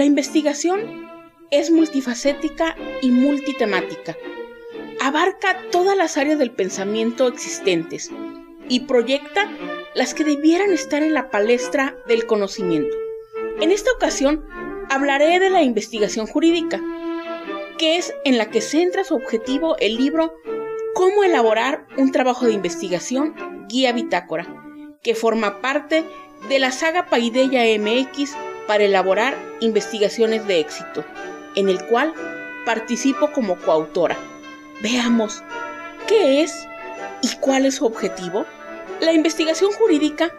La investigación es multifacética y multitemática. Abarca todas las áreas del pensamiento existentes y proyecta las que debieran estar en la palestra del conocimiento. En esta ocasión hablaré de la investigación jurídica, que es en la que centra su objetivo el libro Cómo elaborar un trabajo de investigación, guía bitácora, que forma parte de la saga Paideia MX para elaborar investigaciones de éxito, en el cual participo como coautora. Veamos, ¿qué es y cuál es su objetivo? La investigación jurídica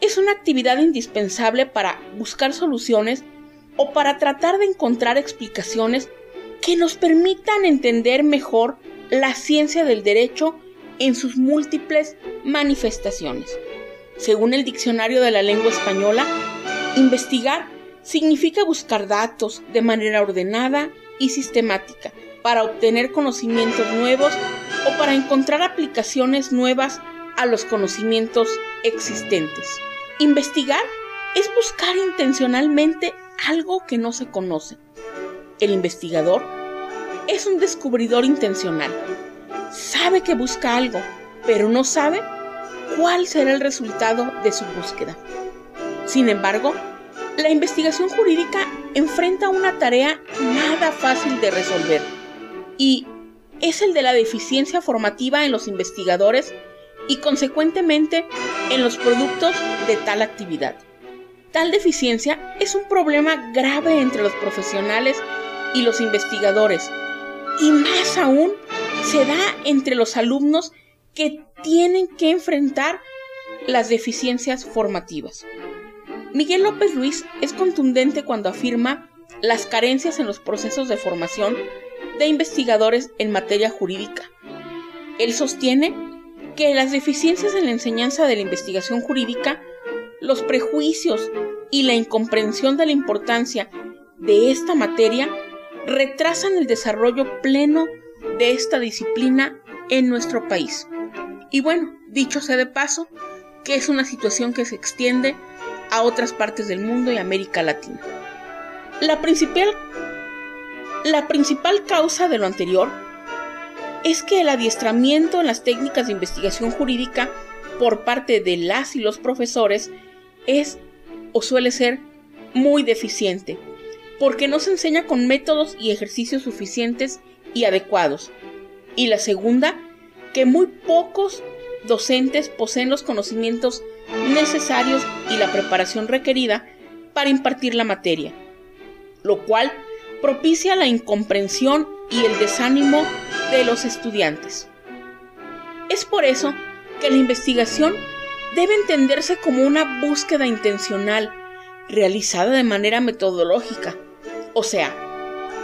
es una actividad indispensable para buscar soluciones o para tratar de encontrar explicaciones que nos permitan entender mejor la ciencia del derecho en sus múltiples manifestaciones. Según el Diccionario de la Lengua Española, investigar significa buscar datos de manera ordenada y sistemática para obtener conocimientos nuevos o para encontrar aplicaciones nuevas a los conocimientos existentes. Investigar es buscar intencionalmente algo que no se conoce. El investigador es un descubridor intencional. Sabe que busca algo, pero no sabe cuál será el resultado de su búsqueda. Sin embargo, la investigación jurídica enfrenta una tarea nada fácil de resolver y es el de la deficiencia formativa en los investigadores y consecuentemente en los productos de tal actividad. Tal deficiencia es un problema grave entre los profesionales y los investigadores y más aún se da entre los alumnos que tienen que enfrentar las deficiencias formativas. Miguel López Ruiz es contundente cuando afirma las carencias en los procesos de formación de investigadores en materia jurídica. Él sostiene que las deficiencias en la enseñanza de la investigación jurídica, los prejuicios y la incomprensión de la importancia de esta materia retrasan el desarrollo pleno de esta disciplina en nuestro país. Y bueno, dicho sea de paso, que es una situación que se extiende a otras partes del mundo y América Latina. La principal, la principal causa de lo anterior es que el adiestramiento en las técnicas de investigación jurídica por parte de las y los profesores es o suele ser muy deficiente, porque no se enseña con métodos y ejercicios suficientes y adecuados. Y la segunda, que muy pocos docentes poseen los conocimientos necesarios y la preparación requerida para impartir la materia, lo cual propicia la incomprensión y el desánimo de los estudiantes. Es por eso que la investigación debe entenderse como una búsqueda intencional, realizada de manera metodológica, o sea,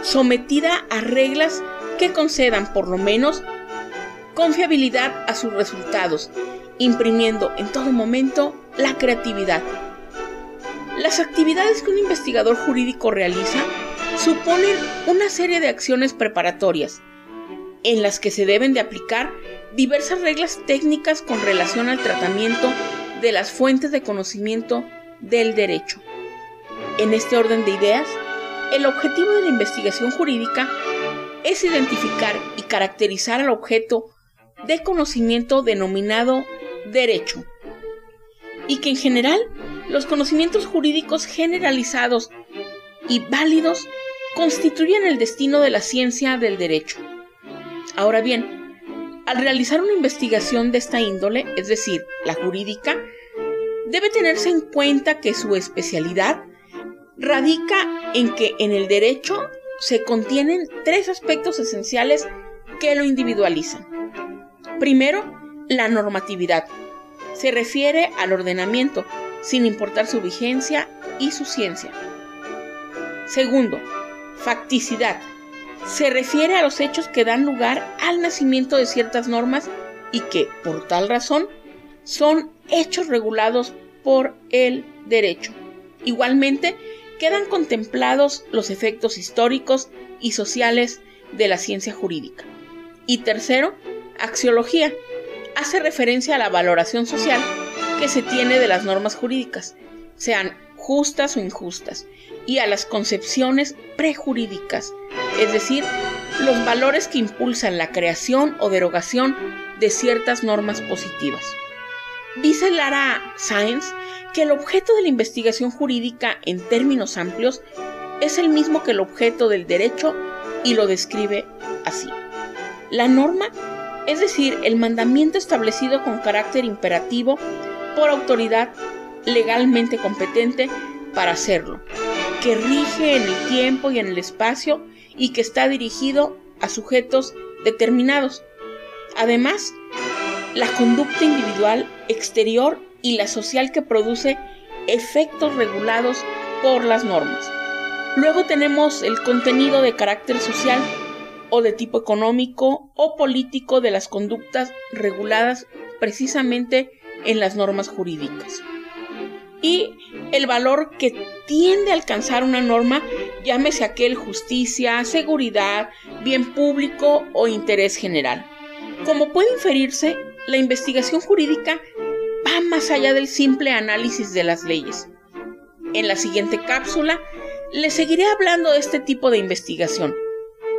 sometida a reglas que concedan por lo menos confiabilidad a sus resultados imprimiendo en todo momento la creatividad. Las actividades que un investigador jurídico realiza suponen una serie de acciones preparatorias, en las que se deben de aplicar diversas reglas técnicas con relación al tratamiento de las fuentes de conocimiento del derecho. En este orden de ideas, el objetivo de la investigación jurídica es identificar y caracterizar al objeto de conocimiento denominado derecho, y que en general los conocimientos jurídicos generalizados y válidos constituyen el destino de la ciencia del derecho. Ahora bien, Al realizar una investigación de esta índole, es decir, la jurídica, debe tenerse en cuenta que su especialidad radica en que en el derecho se contienen tres aspectos esenciales que lo individualizan. Primero, la normatividad. Se refiere al ordenamiento, sin importar su vigencia y su ciencia. Segundo, facticidad. Se refiere a los hechos que dan lugar al nacimiento de ciertas normas y que, por tal razón, son hechos regulados por el derecho. Igualmente, quedan contemplados los efectos históricos y sociales de la ciencia jurídica. Y tercero, axiología. Hace referencia a la valoración social que se tiene de las normas jurídicas, sean justas o injustas, y a las concepciones prejurídicas, es decir, los valores que impulsan la creación o derogación de ciertas normas positivas. Dice Lara Sáenz que el objeto de la investigación jurídica en términos amplios es el mismo que el objeto del derecho y lo describe así. La norma, es decir, el mandamiento establecido con carácter imperativo por autoridad legalmente competente para hacerlo, que rige en el tiempo y en el espacio y que está dirigido a sujetos determinados. Además, la conducta individual exterior y la social que produce efectos regulados por las normas. Luego tenemos el contenido de carácter social o de tipo económico o político de las conductas reguladas precisamente en las normas jurídicas. Y el valor que tiende a alcanzar una norma, llámese aquel justicia, seguridad, bien público o interés general. Como puede inferirse, la investigación jurídica va más allá del simple análisis de las leyes. En la siguiente cápsula les seguiré hablando de este tipo de investigación.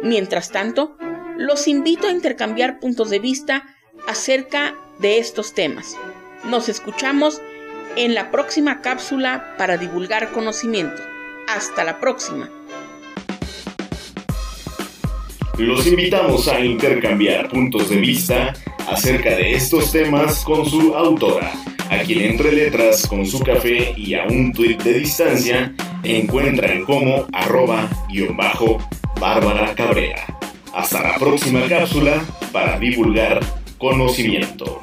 Mientras tanto, los invito a intercambiar puntos de vista acerca de estos temas. Nos escuchamos en la próxima cápsula para divulgar conocimiento. Hasta la próxima. Los invitamos a intercambiar puntos de vista acerca de estos temas con su autora, a quien entre letras con su café y a un tuit de distancia encuentran como arroba guion bajo Bárbara Cabrera. Hasta la próxima cápsula para divulgar conocimiento.